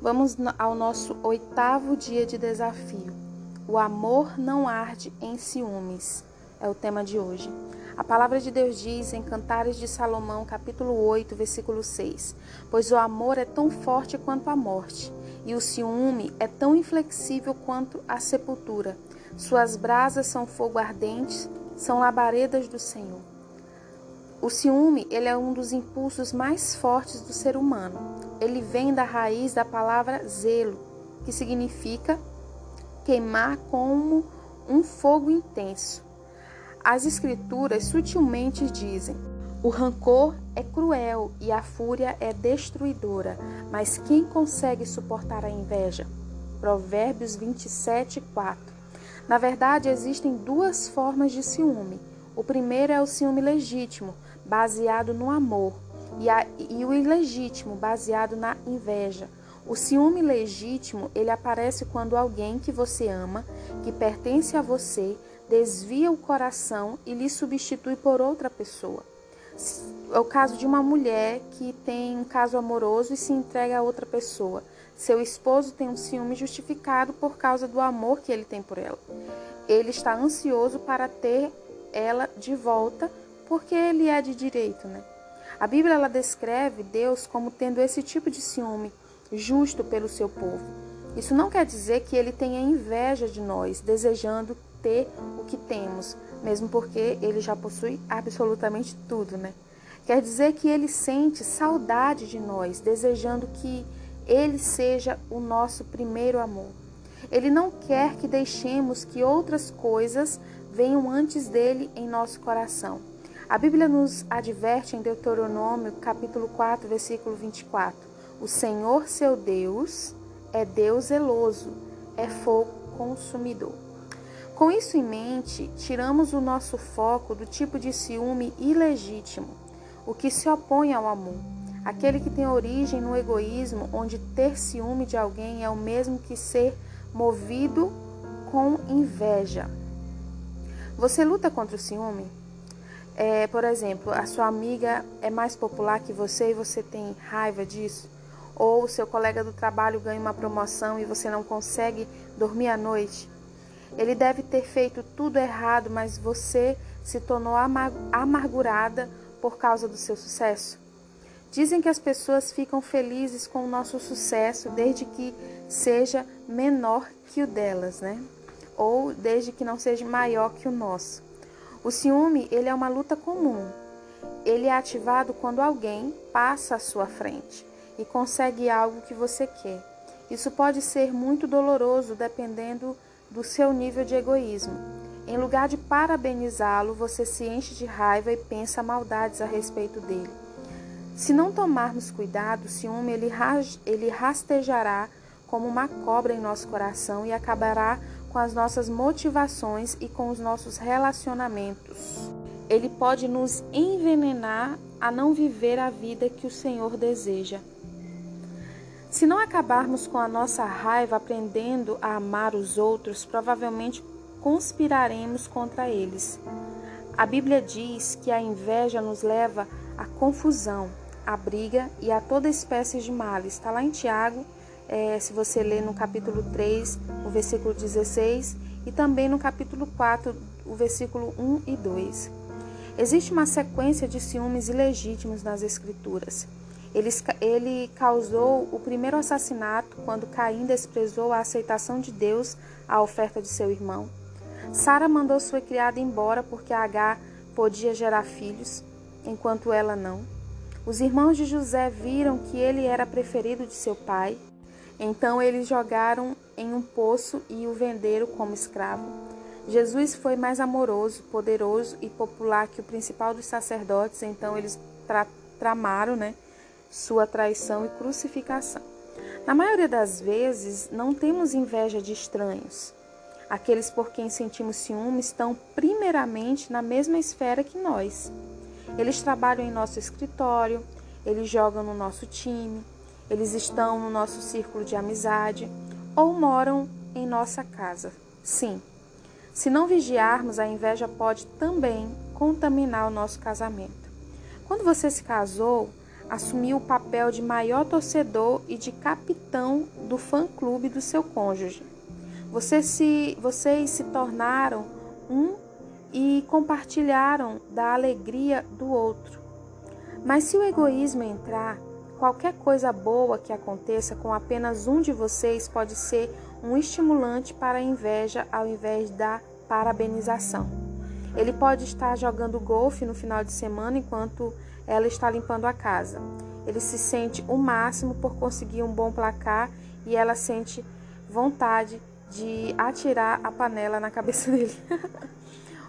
Vamos ao nosso oitavo dia de desafio. O amor não arde em ciúmes é o tema de hoje. A palavra de Deus diz em Cantares de Salomão, capítulo 8, versículo 6: Pois o amor é tão forte quanto a morte, e o ciúme é tão inflexível quanto a sepultura. Suas brasas são fogo ardente, são labaredas do Senhor. O ciúme, ele é um dos impulsos mais fortes do ser humano. Ele vem da raiz da palavra zelo, que significa queimar como um fogo intenso. As escrituras sutilmente dizem: o rancor é cruel e a fúria é destruidora, mas quem consegue suportar a inveja? Provérbios 27, 4. Na verdade, existem duas formas de ciúme. O primeiro é o ciúme legítimo, baseado no amor, e, a, e o ilegítimo, baseado na inveja. O ciúme legítimo, ele aparece quando alguém que você ama, que pertence a você, desvia o coração e lhe substitui por outra pessoa. É o caso de uma mulher que tem um caso amoroso e se entrega a outra pessoa. Seu esposo tem um ciúme justificado por causa do amor que ele tem por ela. Ele está ansioso para ter ela de volta porque ele é de direito, né? A Bíblia ela descreve Deus como tendo esse tipo de ciúme justo pelo seu povo. Isso não quer dizer que ele tenha inveja de nós, desejando ter o que temos, mesmo porque ele já possui absolutamente tudo, né? Quer dizer que ele sente saudade de nós, desejando que ele seja o nosso primeiro amor. Ele não quer que deixemos que outras coisas venham antes dele em nosso coração. A Bíblia nos adverte em Deuteronômio, capítulo 4, versículo 24: O Senhor seu Deus é Deus zeloso, é fogo consumidor. Com isso em mente, tiramos o nosso foco do tipo de ciúme ilegítimo, o que se opõe ao amor, aquele que tem origem no egoísmo, onde ter ciúme de alguém é o mesmo que ser movido com inveja. Você luta contra o ciúme? É, por exemplo, a sua amiga é mais popular que você e você tem raiva disso? Ou o seu colega do trabalho ganha uma promoção e você não consegue dormir à noite? Ele deve ter feito tudo errado, mas você se tornou amargurada por causa do seu sucesso? Dizem que as pessoas ficam felizes com o nosso sucesso desde que seja menor que o delas, né? Ou desde que não seja maior que o nosso. O ciúme, ele é uma luta comum. Ele é ativado quando alguém passa à sua frente e consegue algo que você quer. Isso pode ser muito doloroso dependendo do seu nível de egoísmo. Em lugar de parabenizá-lo, você se enche de raiva e pensa maldades a respeito dele. Se não tomarmos cuidado, o ciúme ele, rastejará como uma cobra em nosso coração e acabará com as nossas motivações e com os nossos relacionamentos. Ele pode nos envenenar a não viver a vida que o Senhor deseja. Se não acabarmos com a nossa raiva aprendendo a amar os outros, provavelmente conspiraremos contra eles. A Bíblia diz que a inveja nos leva à confusão, à briga e a toda espécie de males. Está lá em Tiago é, se você ler no capítulo 3, o versículo 16, e também no capítulo 4, o versículo 1 e 2. Existe uma sequência de ciúmes ilegítimos nas Escrituras. Ele, ele causou o primeiro assassinato quando Caim desprezou a aceitação de Deus à oferta de seu irmão. Sara mandou sua criada embora porque Agar podia gerar filhos, enquanto ela não. Os irmãos de José viram que ele era preferido de seu pai então eles jogaram em um poço e o venderam como escravo. Jesus foi mais amoroso, poderoso e popular que o principal dos sacerdotes, então eles tra tramaram né, sua traição e crucificação. Na maioria das vezes, não temos inveja de estranhos. Aqueles por quem sentimos ciúme estão primeiramente na mesma esfera que nós. Eles trabalham em nosso escritório, eles jogam no nosso time, eles estão no nosso círculo de amizade ou moram em nossa casa. Sim, se não vigiarmos, a inveja pode também contaminar o nosso casamento. Quando você se casou, assumiu o papel de maior torcedor e de capitão do fã-clube do seu cônjuge. Você se, vocês se tornaram um e compartilharam da alegria do outro. Mas se o egoísmo entrar, qualquer coisa boa que aconteça com apenas um de vocês pode ser um estimulante para a inveja ao invés da parabenização. Ele pode estar jogando golfe no final de semana enquanto ela está limpando a casa. Ele se sente o máximo por conseguir um bom placar e ela sente vontade de atirar a panela na cabeça dele.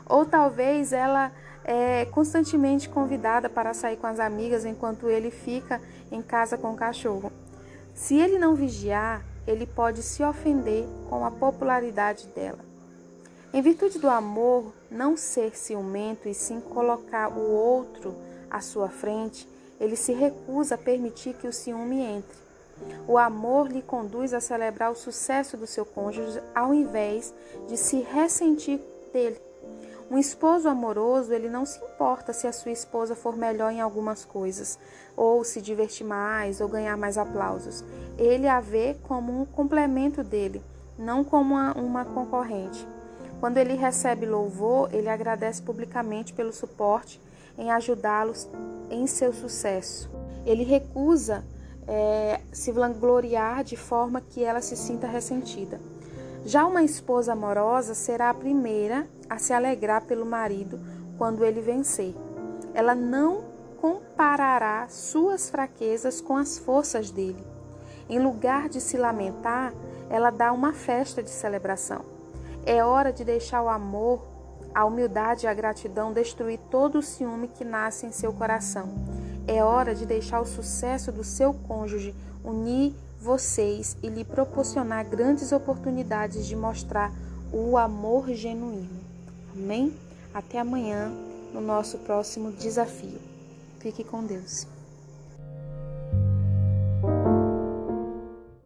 Ou talvez ela é constantemente convidada para sair com as amigas enquanto ele fica em casa com o cachorro. Se ele não vigiar, ele pode se ofender com a popularidade dela. Em virtude do amor, não ser ciumento e sim colocar o outro à sua frente, ele se recusa a permitir que o ciúme entre. O amor lhe conduz a celebrar o sucesso do seu cônjuge ao invés de se ressentir dele. Um esposo amoroso, ele não se importa se a sua esposa for melhor em algumas coisas, ou se divertir mais, ou ganhar mais aplausos. Ele a vê como um complemento dele, não como uma, concorrente. Quando ele recebe louvor, ele agradece publicamente pelo suporte em ajudá-los em seu sucesso. Ele recusa é, se vangloriar de forma que ela se sinta ressentida. Já uma esposa amorosa será a primeira a se alegrar pelo marido quando ele vencer. Ela não comparará suas fraquezas com as forças dele. Em lugar de se lamentar, ela dá uma festa de celebração. É hora de deixar o amor a humildade e a gratidão destruir todo o ciúme que nasce em seu coração. É hora de deixar o sucesso do seu cônjuge unir vocês e lhe proporcionar grandes oportunidades de mostrar o amor genuíno. Amém? Até amanhã no nosso próximo desafio. Fique com Deus.